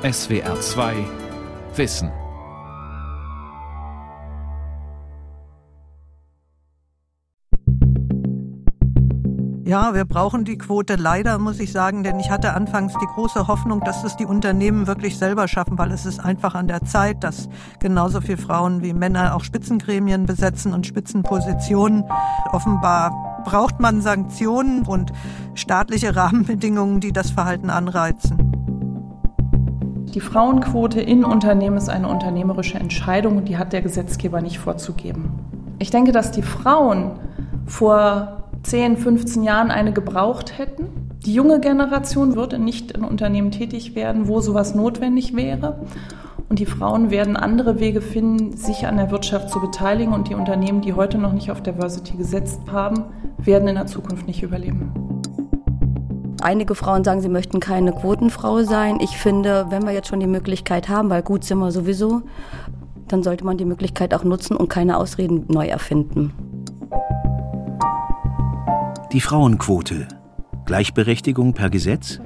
SWR 2 Wissen. Ja, wir brauchen die Quote leider, muss ich sagen, denn ich hatte anfangs die große Hoffnung, dass es die Unternehmen wirklich selber schaffen, weil es ist einfach an der Zeit, dass genauso viele Frauen wie Männer auch Spitzengremien besetzen und Spitzenpositionen. Offenbar braucht man Sanktionen und staatliche Rahmenbedingungen, die das Verhalten anreizen. Die Frauenquote in Unternehmen ist eine unternehmerische Entscheidung und die hat der Gesetzgeber nicht vorzugeben. Ich denke, dass die Frauen vor 10, 15 Jahren eine gebraucht hätten. Die junge Generation würde nicht in Unternehmen tätig werden, wo sowas notwendig wäre. Und die Frauen werden andere Wege finden, sich an der Wirtschaft zu beteiligen. Und die Unternehmen, die heute noch nicht auf Diversity gesetzt haben, werden in der Zukunft nicht überleben. Einige Frauen sagen, sie möchten keine Quotenfrau sein. Ich finde, wenn wir jetzt schon die Möglichkeit haben, weil gut sind wir sowieso, dann sollte man die Möglichkeit auch nutzen und keine Ausreden neu erfinden. Die Frauenquote. Gleichberechtigung per Gesetz?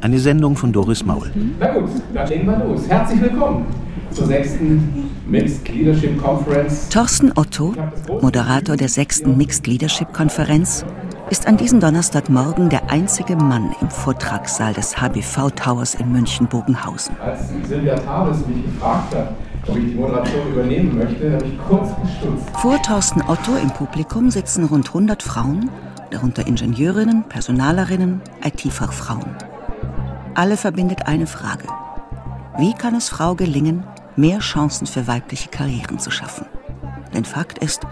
Eine Sendung von Doris Maul. Na gut, dann legen wir los. Herzlich willkommen zur sechsten Mixed Leadership Conference. Thorsten Otto, Moderator der sechsten Mixed Leadership Konferenz, ist an diesem Donnerstagmorgen der einzige Mann im Vortragssaal des HBV Towers in München-Bogenhausen. Als Silvia Taves mich gefragt hat, ob ich die Moderation übernehmen möchte, habe ich kurz gestutzt. Vor Thorsten Otto im Publikum sitzen rund 100 Frauen darunter Ingenieurinnen, Personalerinnen, IT-Fachfrauen. Alle verbindet eine Frage. Wie kann es Frau gelingen, mehr Chancen für weibliche Karrieren zu schaffen? Denn Fakt ist,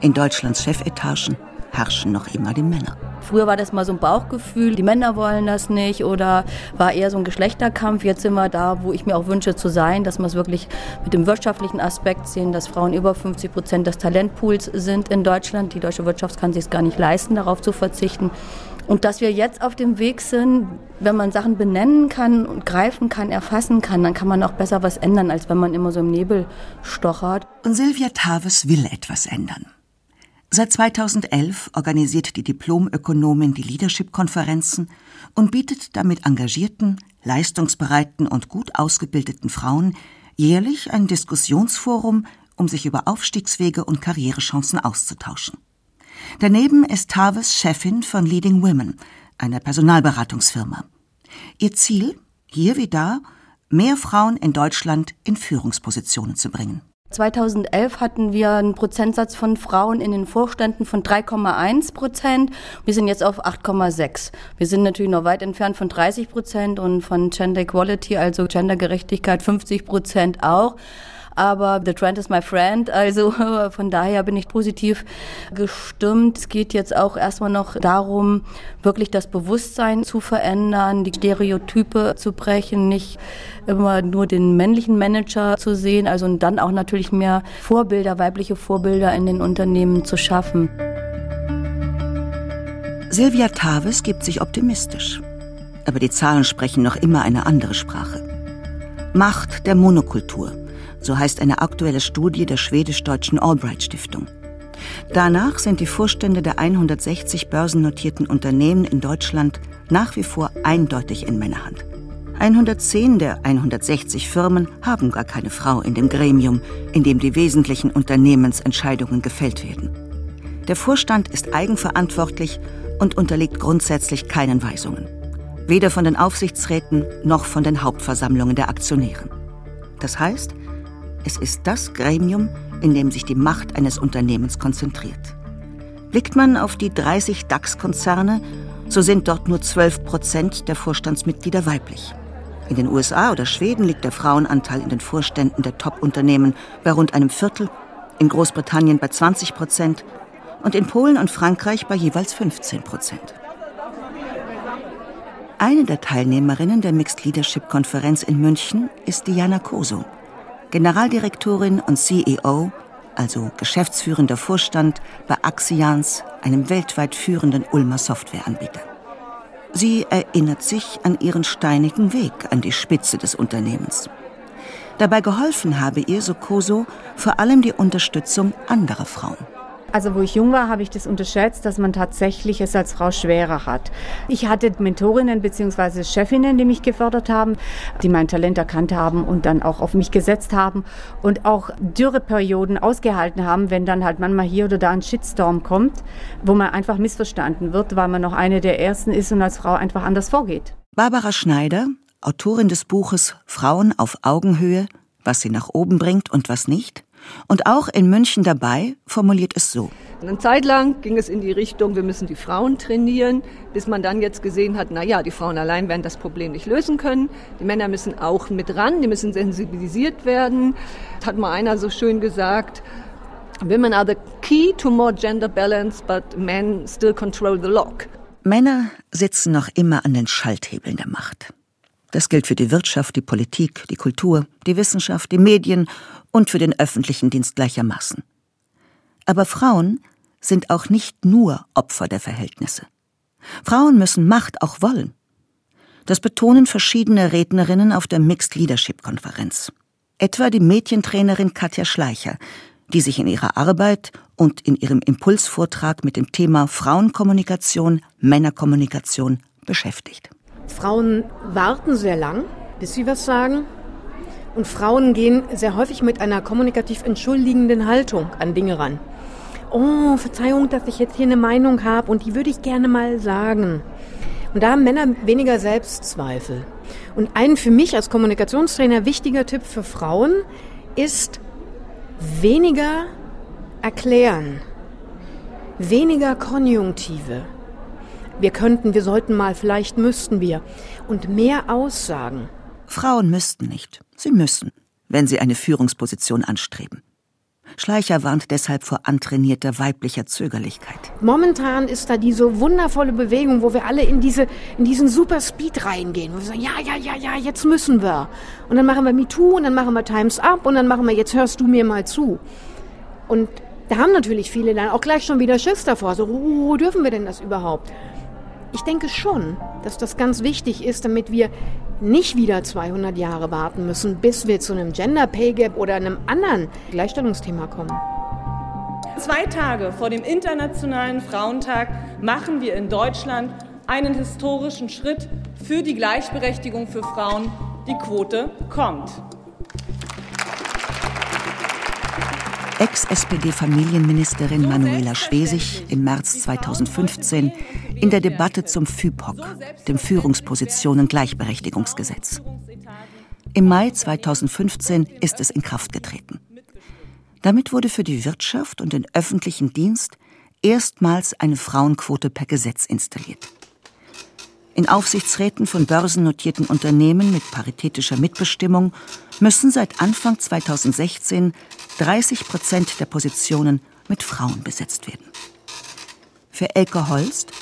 in Deutschlands Chefetagen herrschen noch immer die Männer. Früher war das mal so ein Bauchgefühl, die Männer wollen das nicht oder war eher so ein Geschlechterkampf. Jetzt sind wir da, wo ich mir auch wünsche zu sein, dass wir es wirklich mit dem wirtschaftlichen Aspekt sehen, dass Frauen über 50 Prozent des Talentpools sind in Deutschland. Die deutsche Wirtschaft kann sich es gar nicht leisten, darauf zu verzichten. Und dass wir jetzt auf dem Weg sind, wenn man Sachen benennen kann und greifen kann, erfassen kann, dann kann man auch besser was ändern, als wenn man immer so im Nebel stochert. Und Silvia Taves will etwas ändern. Seit 2011 organisiert die Diplomökonomin die Leadership-Konferenzen und bietet damit engagierten, leistungsbereiten und gut ausgebildeten Frauen jährlich ein Diskussionsforum, um sich über Aufstiegswege und Karrierechancen auszutauschen. Daneben ist Taves Chefin von Leading Women, einer Personalberatungsfirma. Ihr Ziel, hier wie da, mehr Frauen in Deutschland in Führungspositionen zu bringen. 2011 hatten wir einen Prozentsatz von Frauen in den Vorständen von 3,1 Prozent. Wir sind jetzt auf 8,6. Wir sind natürlich noch weit entfernt von 30 Prozent und von Gender Equality, also Gendergerechtigkeit 50 Prozent auch aber The Trend is my friend. Also von daher bin ich positiv gestimmt. Es geht jetzt auch erstmal noch darum, wirklich das Bewusstsein zu verändern, die Stereotype zu brechen, nicht immer nur den männlichen Manager zu sehen, also und dann auch natürlich mehr Vorbilder, weibliche Vorbilder in den Unternehmen zu schaffen. Silvia Taves gibt sich optimistisch. Aber die Zahlen sprechen noch immer eine andere Sprache. Macht der Monokultur so heißt eine aktuelle Studie der schwedisch-deutschen Albright Stiftung. Danach sind die Vorstände der 160 börsennotierten Unternehmen in Deutschland nach wie vor eindeutig in Männerhand. 110 der 160 Firmen haben gar keine Frau in dem Gremium, in dem die wesentlichen Unternehmensentscheidungen gefällt werden. Der Vorstand ist eigenverantwortlich und unterliegt grundsätzlich keinen Weisungen. Weder von den Aufsichtsräten noch von den Hauptversammlungen der Aktionären. Das heißt, es ist das Gremium, in dem sich die Macht eines Unternehmens konzentriert. Blickt man auf die 30 DAX-Konzerne, so sind dort nur 12 Prozent der Vorstandsmitglieder weiblich. In den USA oder Schweden liegt der Frauenanteil in den Vorständen der Top-Unternehmen bei rund einem Viertel, in Großbritannien bei 20 Prozent und in Polen und Frankreich bei jeweils 15 Prozent. Eine der Teilnehmerinnen der Mixed Leadership Konferenz in München ist Diana Koso. Generaldirektorin und CEO, also geschäftsführender Vorstand bei Axians, einem weltweit führenden Ulmer Softwareanbieter. Sie erinnert sich an ihren steinigen Weg an die Spitze des Unternehmens. Dabei geholfen habe ihr, so Koso, vor allem die Unterstützung anderer Frauen. Also wo ich jung war, habe ich das unterschätzt, dass man tatsächlich es als Frau schwerer hat. Ich hatte Mentorinnen bzw. Chefinnen, die mich gefördert haben, die mein Talent erkannt haben und dann auch auf mich gesetzt haben und auch Dürreperioden ausgehalten haben, wenn dann halt manchmal hier oder da ein Shitstorm kommt, wo man einfach missverstanden wird, weil man noch eine der ersten ist und als Frau einfach anders vorgeht. Barbara Schneider, Autorin des Buches Frauen auf Augenhöhe, was sie nach oben bringt und was nicht, und auch in München dabei formuliert es so. Eine Zeit lang ging es in die Richtung, wir müssen die Frauen trainieren, bis man dann jetzt gesehen hat, na ja, die Frauen allein werden das Problem nicht lösen können. Die Männer müssen auch mit ran, die müssen sensibilisiert werden. Das hat mal einer so schön gesagt, Women are the key to more gender balance, but men still control the lock. Männer sitzen noch immer an den Schalthebeln der Macht. Das gilt für die Wirtschaft, die Politik, die Kultur, die Wissenschaft, die Medien und für den öffentlichen Dienst gleichermaßen. Aber Frauen sind auch nicht nur Opfer der Verhältnisse. Frauen müssen Macht auch wollen. Das betonen verschiedene Rednerinnen auf der Mixed Leadership Konferenz. Etwa die Mädchentrainerin Katja Schleicher, die sich in ihrer Arbeit und in ihrem Impulsvortrag mit dem Thema Frauenkommunikation, Männerkommunikation beschäftigt. Frauen warten sehr lang, bis sie was sagen. Und Frauen gehen sehr häufig mit einer kommunikativ entschuldigenden Haltung an Dinge ran. Oh, Verzeihung, dass ich jetzt hier eine Meinung habe und die würde ich gerne mal sagen. Und da haben Männer weniger Selbstzweifel. Und ein für mich als Kommunikationstrainer wichtiger Tipp für Frauen ist weniger erklären, weniger Konjunktive. Wir könnten, wir sollten mal, vielleicht müssten wir. Und mehr Aussagen. Frauen müssten nicht. Sie müssen, wenn sie eine Führungsposition anstreben. Schleicher warnt deshalb vor antrainierter weiblicher Zögerlichkeit. Momentan ist da diese wundervolle Bewegung, wo wir alle in, diese, in diesen Super Speed reingehen. Wo wir sagen, ja, ja, ja, ja, jetzt müssen wir. Und dann machen wir MeToo und dann machen wir Times Up und dann machen wir, jetzt hörst du mir mal zu. Und da haben natürlich viele dann auch gleich schon wieder Schiss davor. So, oh, dürfen wir denn das überhaupt? Ich denke schon, dass das ganz wichtig ist, damit wir nicht wieder 200 Jahre warten müssen, bis wir zu einem Gender Pay Gap oder einem anderen Gleichstellungsthema kommen. Zwei Tage vor dem Internationalen Frauentag machen wir in Deutschland einen historischen Schritt für die Gleichberechtigung für Frauen. Die Quote kommt. Ex-SPD-Familienministerin Manuela Schwesig im März 2015 in der Debatte zum FÜPOC, dem Führungspositionen Gleichberechtigungsgesetz. Im Mai 2015 ist es in Kraft getreten. Damit wurde für die Wirtschaft und den öffentlichen Dienst erstmals eine Frauenquote per Gesetz installiert. In Aufsichtsräten von börsennotierten Unternehmen mit paritätischer Mitbestimmung müssen seit Anfang 2016 30 Prozent der Positionen mit Frauen besetzt werden. Für Elke Holst,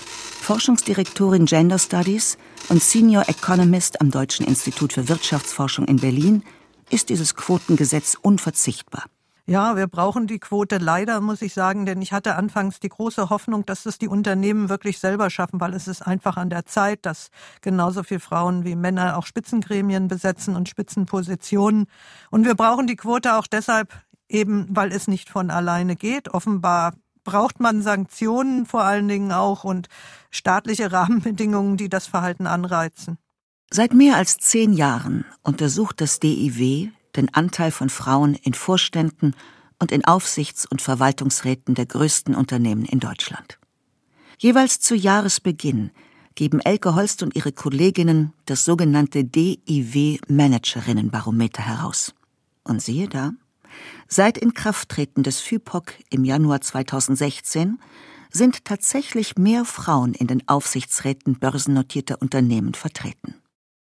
Forschungsdirektorin Gender Studies und Senior Economist am Deutschen Institut für Wirtschaftsforschung in Berlin, ist dieses Quotengesetz unverzichtbar. Ja, wir brauchen die Quote leider, muss ich sagen, denn ich hatte anfangs die große Hoffnung, dass es die Unternehmen wirklich selber schaffen, weil es ist einfach an der Zeit, dass genauso viele Frauen wie Männer auch Spitzengremien besetzen und Spitzenpositionen. Und wir brauchen die Quote auch deshalb eben, weil es nicht von alleine geht. Offenbar braucht man Sanktionen vor allen Dingen auch und staatliche Rahmenbedingungen, die das Verhalten anreizen. Seit mehr als zehn Jahren untersucht das DIW den Anteil von Frauen in Vorständen und in Aufsichts- und Verwaltungsräten der größten Unternehmen in Deutschland. Jeweils zu Jahresbeginn geben Elke Holst und ihre Kolleginnen das sogenannte DIW Managerinnenbarometer heraus. Und siehe da, seit Inkrafttreten des FIPOC im Januar 2016 sind tatsächlich mehr Frauen in den Aufsichtsräten börsennotierter Unternehmen vertreten.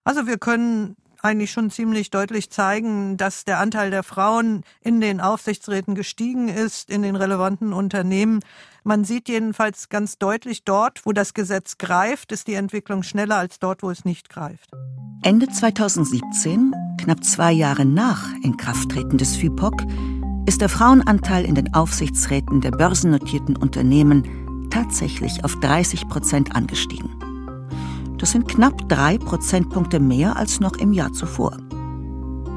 Also wir können eigentlich schon ziemlich deutlich zeigen, dass der Anteil der Frauen in den Aufsichtsräten gestiegen ist, in den relevanten Unternehmen. Man sieht jedenfalls ganz deutlich, dort, wo das Gesetz greift, ist die Entwicklung schneller als dort, wo es nicht greift. Ende 2017, knapp zwei Jahre nach Inkrafttreten des FIPOC, ist der Frauenanteil in den Aufsichtsräten der börsennotierten Unternehmen tatsächlich auf 30 Prozent angestiegen. Das sind knapp drei Prozentpunkte mehr als noch im Jahr zuvor.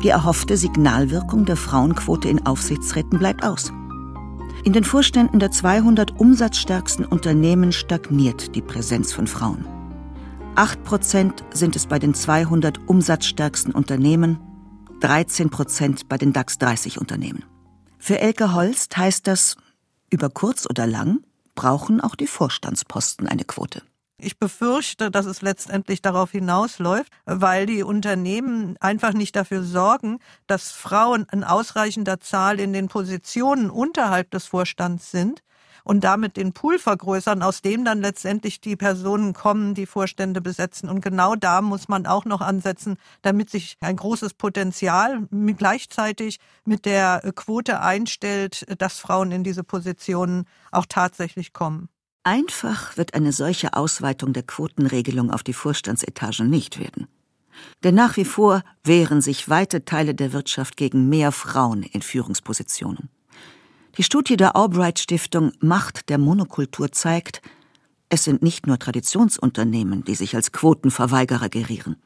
Die erhoffte Signalwirkung der Frauenquote in Aufsichtsräten bleibt aus. In den Vorständen der 200 umsatzstärksten Unternehmen stagniert die Präsenz von Frauen. 8 Prozent sind es bei den 200 umsatzstärksten Unternehmen, 13 Prozent bei den DAX 30 Unternehmen. Für Elke Holst heißt das, über kurz oder lang brauchen auch die Vorstandsposten eine Quote. Ich befürchte, dass es letztendlich darauf hinausläuft, weil die Unternehmen einfach nicht dafür sorgen, dass Frauen in ausreichender Zahl in den Positionen unterhalb des Vorstands sind und damit den Pool vergrößern, aus dem dann letztendlich die Personen kommen, die Vorstände besetzen. Und genau da muss man auch noch ansetzen, damit sich ein großes Potenzial gleichzeitig mit der Quote einstellt, dass Frauen in diese Positionen auch tatsächlich kommen. Einfach wird eine solche Ausweitung der Quotenregelung auf die Vorstandsetagen nicht werden. Denn nach wie vor wehren sich weite Teile der Wirtschaft gegen mehr Frauen in Führungspositionen. Die Studie der Albright Stiftung Macht der Monokultur zeigt, es sind nicht nur Traditionsunternehmen, die sich als Quotenverweigerer gerieren.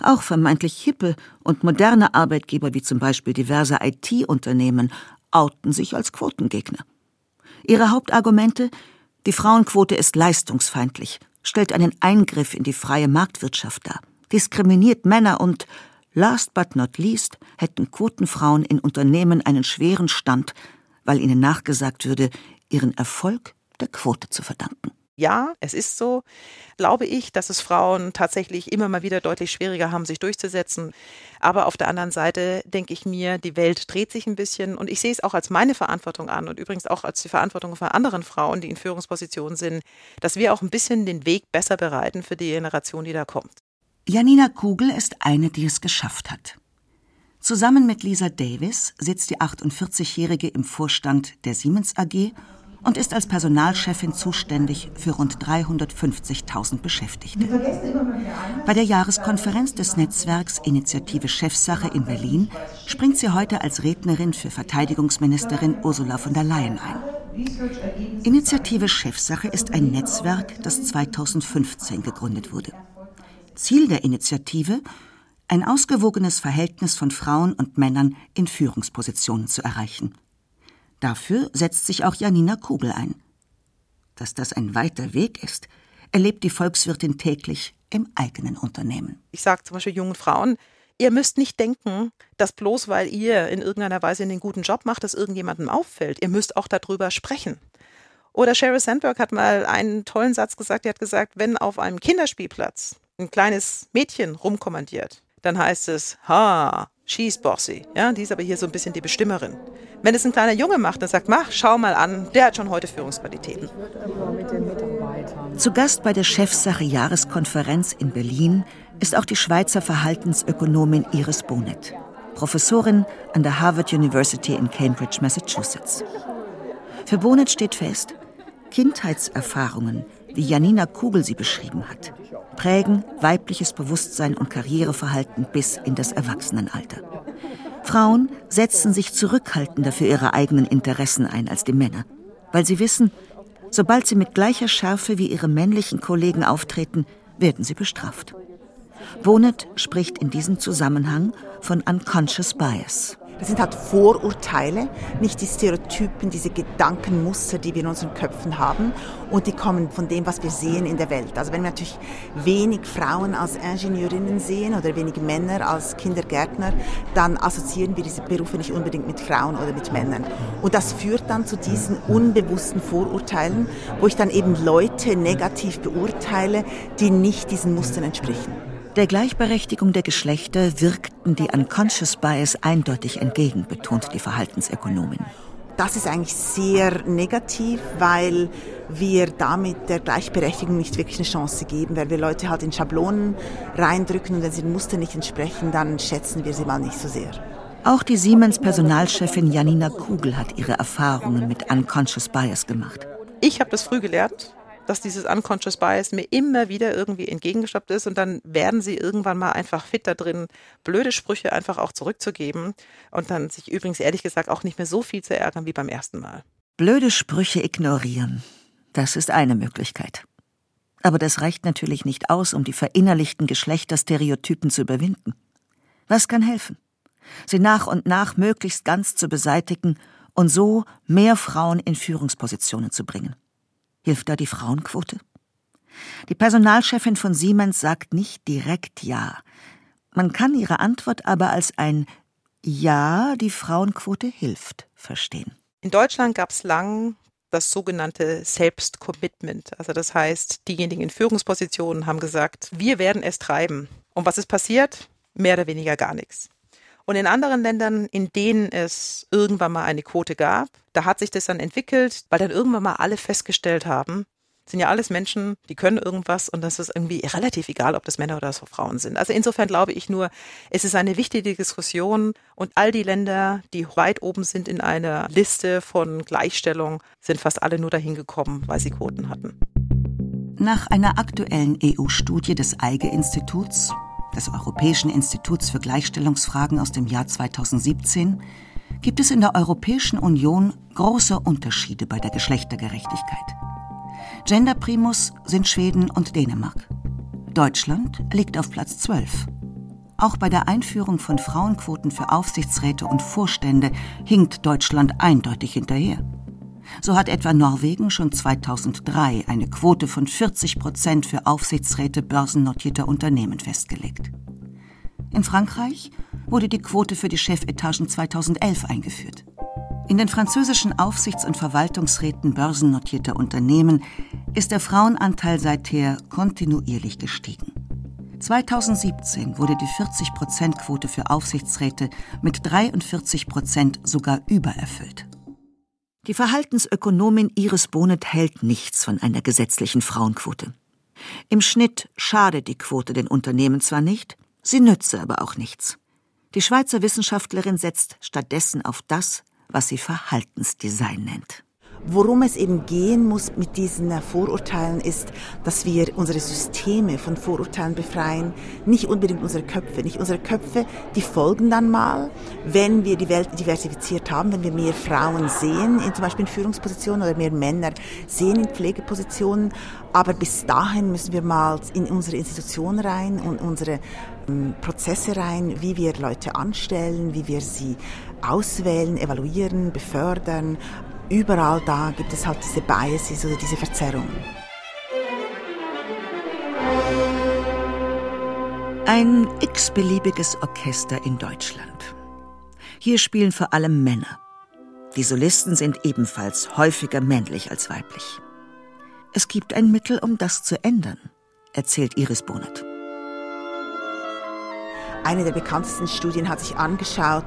Auch vermeintlich hippe und moderne Arbeitgeber wie zum Beispiel diverse IT-Unternehmen outen sich als Quotengegner. Ihre Hauptargumente die Frauenquote ist leistungsfeindlich, stellt einen Eingriff in die freie Marktwirtschaft dar, diskriminiert Männer und, last but not least, hätten Quotenfrauen in Unternehmen einen schweren Stand, weil ihnen nachgesagt würde, ihren Erfolg der Quote zu verdanken ja, es ist so, glaube ich, dass es Frauen tatsächlich immer mal wieder deutlich schwieriger haben, sich durchzusetzen. Aber auf der anderen Seite denke ich mir, die Welt dreht sich ein bisschen und ich sehe es auch als meine Verantwortung an und übrigens auch als die Verantwortung von anderen Frauen, die in Führungspositionen sind, dass wir auch ein bisschen den Weg besser bereiten für die Generation, die da kommt. Janina Kugel ist eine, die es geschafft hat. Zusammen mit Lisa Davis sitzt die 48-Jährige im Vorstand der Siemens AG und ist als Personalchefin zuständig für rund 350.000 Beschäftigte. Bei der Jahreskonferenz des Netzwerks Initiative Chefsache in Berlin springt sie heute als Rednerin für Verteidigungsministerin Ursula von der Leyen ein. Initiative Chefsache ist ein Netzwerk, das 2015 gegründet wurde. Ziel der Initiative ein ausgewogenes Verhältnis von Frauen und Männern in Führungspositionen zu erreichen. Dafür setzt sich auch Janina Kugel ein. Dass das ein weiter Weg ist, erlebt die Volkswirtin täglich im eigenen Unternehmen. Ich sage zum Beispiel jungen Frauen, ihr müsst nicht denken, dass bloß weil ihr in irgendeiner Weise einen guten Job macht, dass irgendjemandem auffällt. Ihr müsst auch darüber sprechen. Oder Sheryl Sandberg hat mal einen tollen Satz gesagt, die hat gesagt, wenn auf einem Kinderspielplatz ein kleines Mädchen rumkommandiert, dann heißt es, ha, she's bossy. Ja, die ist aber hier so ein bisschen die Bestimmerin. Wenn es ein kleiner Junge macht, dann sagt, mach, schau mal an, der hat schon heute Führungsqualitäten. Zu Gast bei der Chefsache Jahreskonferenz in Berlin ist auch die Schweizer Verhaltensökonomin Iris Bonet, Professorin an der Harvard University in Cambridge, Massachusetts. Für Bonet steht fest, Kindheitserfahrungen, wie Janina Kugel sie beschrieben hat, prägen weibliches Bewusstsein und Karriereverhalten bis in das Erwachsenenalter. Frauen setzen sich zurückhaltender für ihre eigenen Interessen ein als die Männer, weil sie wissen, sobald sie mit gleicher Schärfe wie ihre männlichen Kollegen auftreten, werden sie bestraft. Bonet spricht in diesem Zusammenhang von Unconscious Bias. Das sind halt Vorurteile, nicht die Stereotypen, diese Gedankenmuster, die wir in unseren Köpfen haben. Und die kommen von dem, was wir sehen in der Welt. Also wenn wir natürlich wenig Frauen als Ingenieurinnen sehen oder wenig Männer als Kindergärtner, dann assoziieren wir diese Berufe nicht unbedingt mit Frauen oder mit Männern. Und das führt dann zu diesen unbewussten Vorurteilen, wo ich dann eben Leute negativ beurteile, die nicht diesen Mustern entsprechen. Der Gleichberechtigung der Geschlechter wirkten die Unconscious Bias eindeutig entgegen, betont die Verhaltensökonomin. Das ist eigentlich sehr negativ, weil wir damit der Gleichberechtigung nicht wirklich eine Chance geben, weil wir Leute halt in Schablonen reindrücken und wenn sie den Mustern nicht entsprechen, dann schätzen wir sie mal nicht so sehr. Auch die Siemens Personalchefin Janina Kugel hat ihre Erfahrungen mit Unconscious Bias gemacht. Ich habe das früh gelernt dass dieses Unconscious Bias mir immer wieder irgendwie entgegengestoppt ist und dann werden sie irgendwann mal einfach fit da drin, blöde Sprüche einfach auch zurückzugeben und dann sich übrigens ehrlich gesagt auch nicht mehr so viel zu ärgern wie beim ersten Mal. Blöde Sprüche ignorieren. Das ist eine Möglichkeit. Aber das reicht natürlich nicht aus, um die verinnerlichten Geschlechterstereotypen zu überwinden. Was kann helfen? Sie nach und nach möglichst ganz zu beseitigen und so mehr Frauen in Führungspositionen zu bringen. Hilft da die Frauenquote? Die Personalchefin von Siemens sagt nicht direkt Ja. Man kann ihre Antwort aber als ein Ja, die Frauenquote hilft verstehen. In Deutschland gab es lang das sogenannte Selbstcommitment. Also das heißt, diejenigen in Führungspositionen haben gesagt, wir werden es treiben. Und was ist passiert? Mehr oder weniger gar nichts. Und in anderen Ländern, in denen es irgendwann mal eine Quote gab, da hat sich das dann entwickelt, weil dann irgendwann mal alle festgestellt haben, sind ja alles Menschen, die können irgendwas und das ist irgendwie relativ egal, ob das Männer oder so Frauen sind. Also insofern glaube ich nur, es ist eine wichtige Diskussion und all die Länder, die weit oben sind in einer Liste von Gleichstellung, sind fast alle nur dahin gekommen, weil sie Quoten hatten. Nach einer aktuellen EU-Studie des EIGE-Instituts, des Europäischen Instituts für Gleichstellungsfragen aus dem Jahr 2017, gibt es in der Europäischen Union große Unterschiede bei der Geschlechtergerechtigkeit. Genderprimus sind Schweden und Dänemark. Deutschland liegt auf Platz 12. Auch bei der Einführung von Frauenquoten für Aufsichtsräte und Vorstände hinkt Deutschland eindeutig hinterher. So hat etwa Norwegen schon 2003 eine Quote von 40 Prozent für Aufsichtsräte börsennotierter Unternehmen festgelegt. In Frankreich wurde die Quote für die Chefetagen 2011 eingeführt. In den französischen Aufsichts- und Verwaltungsräten börsennotierter Unternehmen ist der Frauenanteil seither kontinuierlich gestiegen. 2017 wurde die 40-Prozent-Quote für Aufsichtsräte mit 43 Prozent sogar übererfüllt. Die Verhaltensökonomin Iris Bonet hält nichts von einer gesetzlichen Frauenquote. Im Schnitt schadet die Quote den Unternehmen zwar nicht, sie nütze aber auch nichts. Die Schweizer Wissenschaftlerin setzt stattdessen auf das, was sie Verhaltensdesign nennt. Worum es eben gehen muss mit diesen Vorurteilen ist, dass wir unsere Systeme von Vorurteilen befreien, nicht unbedingt unsere Köpfe. Nicht unsere Köpfe, die folgen dann mal, wenn wir die Welt diversifiziert haben, wenn wir mehr Frauen sehen, in, zum Beispiel in Führungspositionen oder mehr Männer sehen in Pflegepositionen. Aber bis dahin müssen wir mal in unsere Institutionen rein und unsere ähm, Prozesse rein, wie wir Leute anstellen, wie wir sie auswählen, evaluieren, befördern. Überall da gibt es halt diese Biases oder diese Verzerrungen. Ein x-beliebiges Orchester in Deutschland. Hier spielen vor allem Männer. Die Solisten sind ebenfalls häufiger männlich als weiblich. Es gibt ein Mittel, um das zu ändern, erzählt Iris Bonet. Eine der bekanntesten Studien hat sich angeschaut,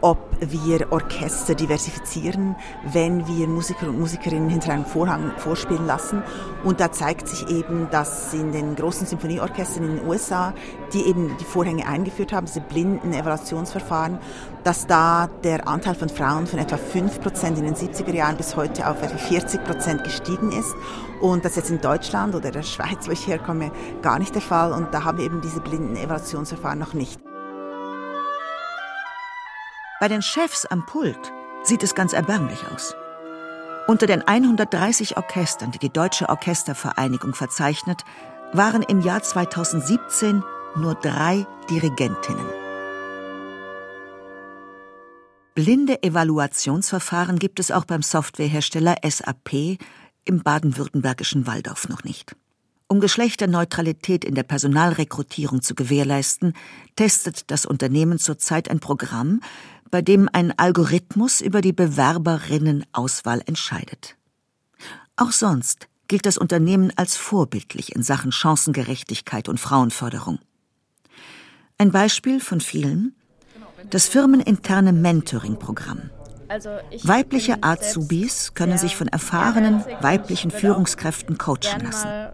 ob wir Orchester diversifizieren, wenn wir Musiker und Musikerinnen hinter einem Vorhang vorspielen lassen. Und da zeigt sich eben, dass in den großen Symphonieorchestern in den USA, die eben die Vorhänge eingeführt haben, diese blinden Evaluationsverfahren, dass da der Anteil von Frauen von etwa 5% in den 70er Jahren bis heute auf etwa 40% gestiegen ist. Und das jetzt in Deutschland oder der Schweiz, wo ich herkomme, gar nicht der Fall. Und da haben wir eben diese blinden Evaluationsverfahren noch nicht. Bei den Chefs am Pult sieht es ganz erbärmlich aus. Unter den 130 Orchestern, die die Deutsche Orchestervereinigung verzeichnet, waren im Jahr 2017 nur drei Dirigentinnen. Blinde Evaluationsverfahren gibt es auch beim Softwarehersteller SAP im baden-württembergischen Waldorf noch nicht. Um Geschlechterneutralität in der Personalrekrutierung zu gewährleisten, testet das Unternehmen zurzeit ein Programm, bei dem ein Algorithmus über die Bewerberinnenauswahl entscheidet. Auch sonst gilt das Unternehmen als vorbildlich in Sachen Chancengerechtigkeit und Frauenförderung. Ein Beispiel von vielen das firmeninterne Mentoring-Programm. Also Weibliche Azubis können sich von erfahrenen weiblichen Führungskräften coachen lassen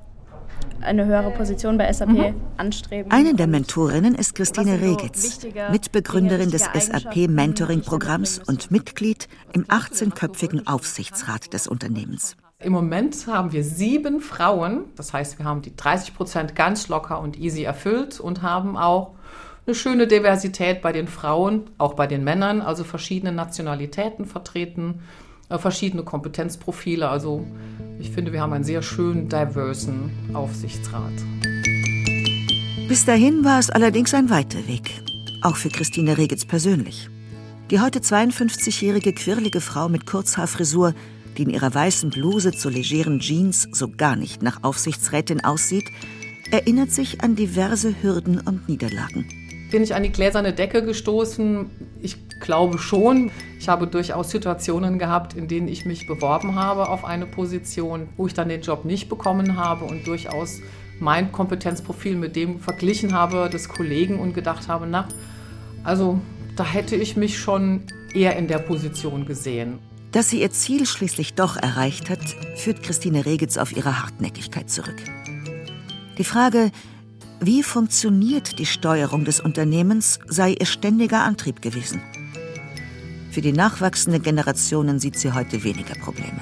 eine höhere Position bei SAP mhm. anstreben. Eine der Mentorinnen ist Christine Regitz, Mitbegründerin des SAP-Mentoring-Programms und Mitglied im 18-köpfigen Aufsichtsrat des Unternehmens. Im Moment haben wir sieben Frauen, das heißt, wir haben die 30 Prozent ganz locker und easy erfüllt und haben auch eine schöne Diversität bei den Frauen, auch bei den Männern, also verschiedene Nationalitäten vertreten, verschiedene Kompetenzprofile. Also ich finde, wir haben einen sehr schönen, diversen Aufsichtsrat. Bis dahin war es allerdings ein weiter Weg, auch für Christine Regitz persönlich. Die heute 52-jährige quirlige Frau mit Kurzhaarfrisur, die in ihrer weißen Bluse zu legeren Jeans so gar nicht nach Aufsichtsrätin aussieht, erinnert sich an diverse Hürden und Niederlagen. Bin ich an die gläserne Decke gestoßen? Ich glaube schon. Ich habe durchaus Situationen gehabt, in denen ich mich beworben habe auf eine Position, wo ich dann den Job nicht bekommen habe und durchaus mein Kompetenzprofil mit dem verglichen habe des Kollegen und gedacht habe, na, also da hätte ich mich schon eher in der Position gesehen. Dass sie ihr Ziel schließlich doch erreicht hat, führt Christine Regitz auf ihre Hartnäckigkeit zurück. Die Frage, wie funktioniert die Steuerung des Unternehmens, sei ihr ständiger Antrieb gewesen. Für die nachwachsenden Generationen sieht sie heute weniger Probleme.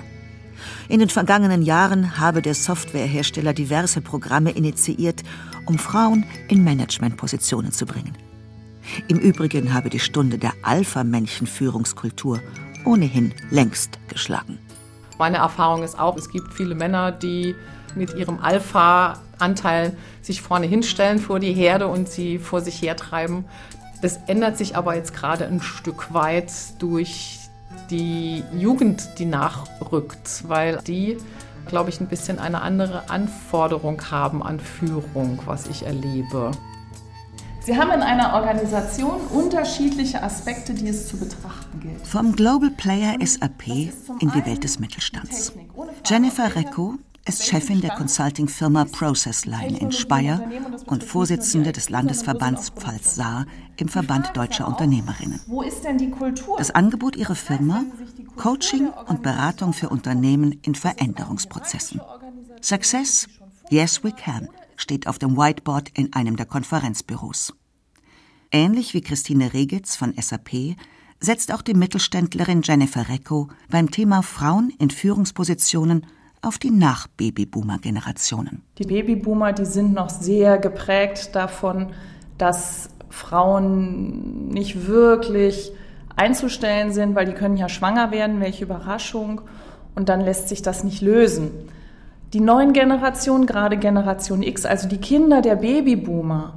In den vergangenen Jahren habe der Softwarehersteller diverse Programme initiiert, um Frauen in Managementpositionen zu bringen. Im Übrigen habe die Stunde der Alpha-Männchen-Führungskultur ohnehin längst geschlagen. Meine Erfahrung ist auch, es gibt viele Männer, die mit ihrem Alpha-Anteil sich vorne hinstellen vor die Herde und sie vor sich hertreiben. Das ändert sich aber jetzt gerade ein Stück weit durch die Jugend, die nachrückt, weil die, glaube ich, ein bisschen eine andere Anforderung haben an Führung, was ich erlebe. Sie haben in einer Organisation unterschiedliche Aspekte, die es zu betrachten gilt. Vom Global Player SAP in die Welt des Mittelstands. Jennifer Recco ist Chefin der Consulting-Firma Processline in Speyer und Vorsitzende des Landesverbands Pfalz-Saar im Verband deutscher Unternehmerinnen. Wo ist denn die Kultur? Das Angebot ihrer Firma? Coaching und Beratung für Unternehmen in Veränderungsprozessen. Success? Yes, we can steht auf dem Whiteboard in einem der Konferenzbüros. Ähnlich wie Christine Regitz von SAP setzt auch die Mittelständlerin Jennifer Recco beim Thema Frauen in Führungspositionen auf die Nach-Babyboomer-Generationen. Die Babyboomer, die sind noch sehr geprägt davon, dass Frauen nicht wirklich einzustellen sind, weil die können ja schwanger werden, welche Überraschung, und dann lässt sich das nicht lösen. Die neuen Generationen, gerade Generation X, also die Kinder der Babyboomer,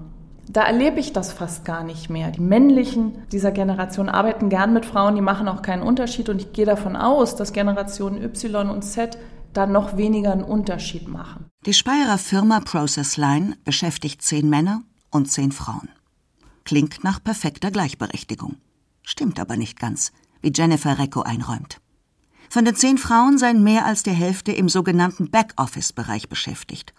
da erlebe ich das fast gar nicht mehr. Die männlichen dieser Generation arbeiten gern mit Frauen, die machen auch keinen Unterschied und ich gehe davon aus, dass Generationen Y und Z da noch weniger einen Unterschied machen. Die Speyerer Firma Processline beschäftigt zehn Männer und zehn Frauen. Klingt nach perfekter Gleichberechtigung. Stimmt aber nicht ganz, wie Jennifer Recco einräumt. Von den zehn Frauen seien mehr als die Hälfte im sogenannten Backoffice-Bereich beschäftigt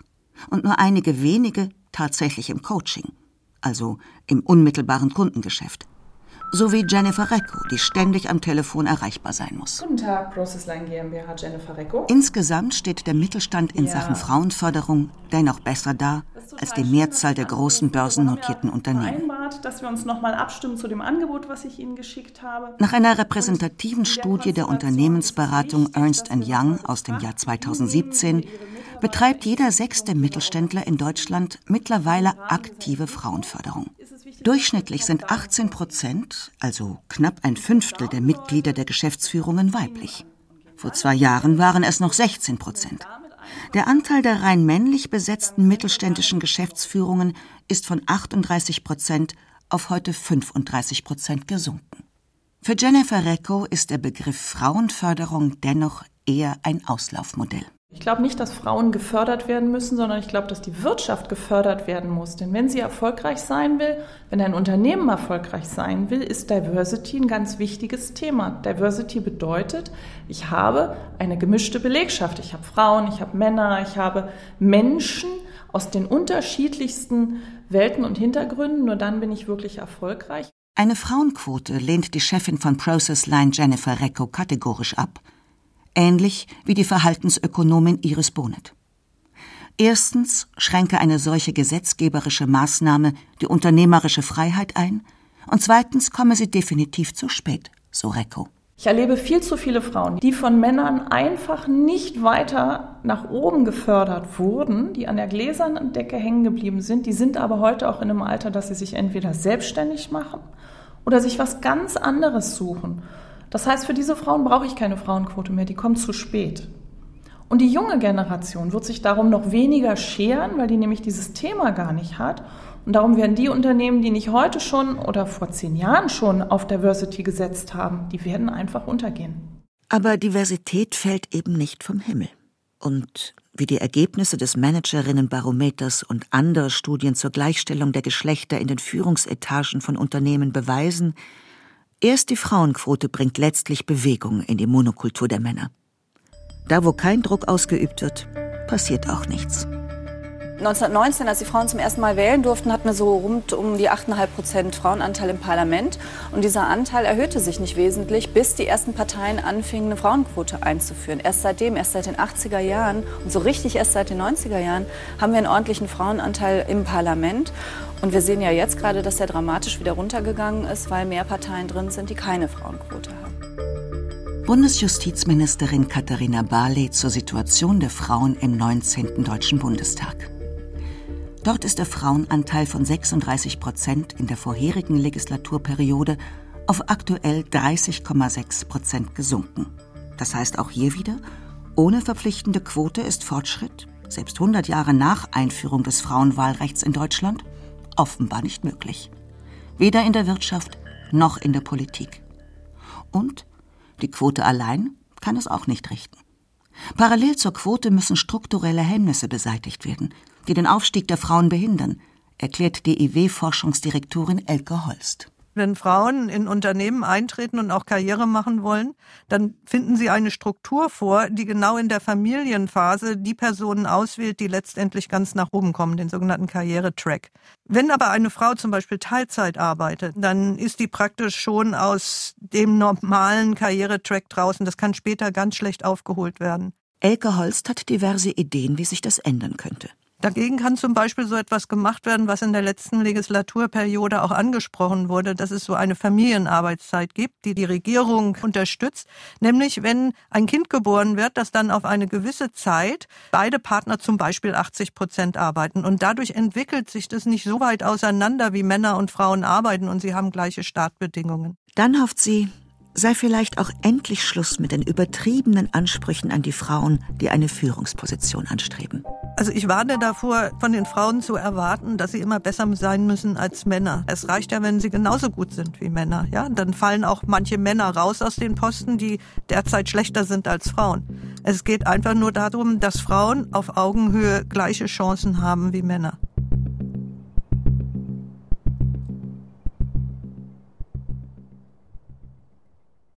und nur einige wenige tatsächlich im Coaching, also im unmittelbaren Kundengeschäft so wie Jennifer Recco, die ständig am Telefon erreichbar sein muss. Guten Tag, Processline GmbH, Jennifer Recco. Insgesamt steht der Mittelstand in ja. Sachen Frauenförderung dennoch besser da als die Mehrzahl der großen börsennotierten Unternehmen. dass wir uns nochmal abstimmen zu dem Angebot, was ich Ihnen geschickt habe. Nach einer repräsentativen Studie der Unternehmensberatung Ernst Young aus dem Jahr 2017 betreibt jeder sechste Mittelständler in Deutschland mittlerweile aktive Frauenförderung. Durchschnittlich sind 18 Prozent, also knapp ein Fünftel der Mitglieder der Geschäftsführungen weiblich. Vor zwei Jahren waren es noch 16 Prozent. Der Anteil der rein männlich besetzten mittelständischen Geschäftsführungen ist von 38 Prozent auf heute 35 Prozent gesunken. Für Jennifer Recco ist der Begriff Frauenförderung dennoch eher ein Auslaufmodell. Ich glaube nicht, dass Frauen gefördert werden müssen, sondern ich glaube, dass die Wirtschaft gefördert werden muss. Denn wenn sie erfolgreich sein will, wenn ein Unternehmen erfolgreich sein will, ist Diversity ein ganz wichtiges Thema. Diversity bedeutet, ich habe eine gemischte Belegschaft. Ich habe Frauen, ich habe Männer, ich habe Menschen aus den unterschiedlichsten Welten und Hintergründen. Nur dann bin ich wirklich erfolgreich. Eine Frauenquote lehnt die Chefin von Processline Jennifer Recco kategorisch ab ähnlich wie die Verhaltensökonomin Iris Bonet. Erstens schränke eine solche gesetzgeberische Maßnahme die unternehmerische Freiheit ein und zweitens komme sie definitiv zu spät, so Recco. Ich erlebe viel zu viele Frauen, die von Männern einfach nicht weiter nach oben gefördert wurden, die an der gläsernen Decke hängen geblieben sind. Die sind aber heute auch in einem Alter, dass sie sich entweder selbstständig machen oder sich was ganz anderes suchen. Das heißt, für diese Frauen brauche ich keine Frauenquote mehr, die kommt zu spät. Und die junge Generation wird sich darum noch weniger scheren, weil die nämlich dieses Thema gar nicht hat Und darum werden die Unternehmen, die nicht heute schon oder vor zehn Jahren schon auf Diversity gesetzt haben, die werden einfach untergehen. Aber Diversität fällt eben nicht vom Himmel. Und wie die Ergebnisse des Managerinnenbarometers und anderer Studien zur Gleichstellung der Geschlechter in den Führungsetagen von Unternehmen beweisen, erst die Frauenquote bringt letztlich Bewegung in die Monokultur der Männer. Da, wo kein Druck ausgeübt wird, passiert auch nichts. 1919, als die Frauen zum ersten Mal wählen durften, hatten wir so rund um die 8,5 Prozent Frauenanteil im Parlament. Und dieser Anteil erhöhte sich nicht wesentlich, bis die ersten Parteien anfingen, eine Frauenquote einzuführen. Erst seitdem, erst seit den 80er Jahren und so richtig erst seit den 90er Jahren, haben wir einen ordentlichen Frauenanteil im Parlament. Und wir sehen ja jetzt gerade, dass der dramatisch wieder runtergegangen ist, weil mehr Parteien drin sind, die keine Frauenquote haben. Bundesjustizministerin Katharina Barley zur Situation der Frauen im 19. Deutschen Bundestag. Dort ist der Frauenanteil von 36 Prozent in der vorherigen Legislaturperiode auf aktuell 30,6 Prozent gesunken. Das heißt auch hier wieder, ohne verpflichtende Quote ist Fortschritt, selbst 100 Jahre nach Einführung des Frauenwahlrechts in Deutschland, offenbar nicht möglich. Weder in der Wirtschaft noch in der Politik. Und die Quote allein kann es auch nicht richten. Parallel zur Quote müssen strukturelle Hemmnisse beseitigt werden, die den Aufstieg der Frauen behindern, erklärt DIW-Forschungsdirektorin Elke Holst. Wenn Frauen in Unternehmen eintreten und auch Karriere machen wollen, dann finden sie eine Struktur vor, die genau in der Familienphase die Personen auswählt, die letztendlich ganz nach oben kommen, den sogenannten Karrieretrack. Wenn aber eine Frau zum Beispiel Teilzeit arbeitet, dann ist die praktisch schon aus dem normalen Karrieretrack draußen. Das kann später ganz schlecht aufgeholt werden. Elke Holst hat diverse Ideen, wie sich das ändern könnte. Dagegen kann zum Beispiel so etwas gemacht werden, was in der letzten Legislaturperiode auch angesprochen wurde, dass es so eine Familienarbeitszeit gibt, die die Regierung unterstützt. Nämlich, wenn ein Kind geboren wird, dass dann auf eine gewisse Zeit beide Partner zum Beispiel 80 Prozent arbeiten. Und dadurch entwickelt sich das nicht so weit auseinander, wie Männer und Frauen arbeiten und sie haben gleiche Startbedingungen. Dann hofft sie, sei vielleicht auch endlich Schluss mit den übertriebenen Ansprüchen an die Frauen, die eine Führungsposition anstreben. Also ich warne davor, von den Frauen zu erwarten, dass sie immer besser sein müssen als Männer. Es reicht ja, wenn sie genauso gut sind wie Männer. Ja, dann fallen auch manche Männer raus aus den Posten, die derzeit schlechter sind als Frauen. Es geht einfach nur darum, dass Frauen auf Augenhöhe gleiche Chancen haben wie Männer.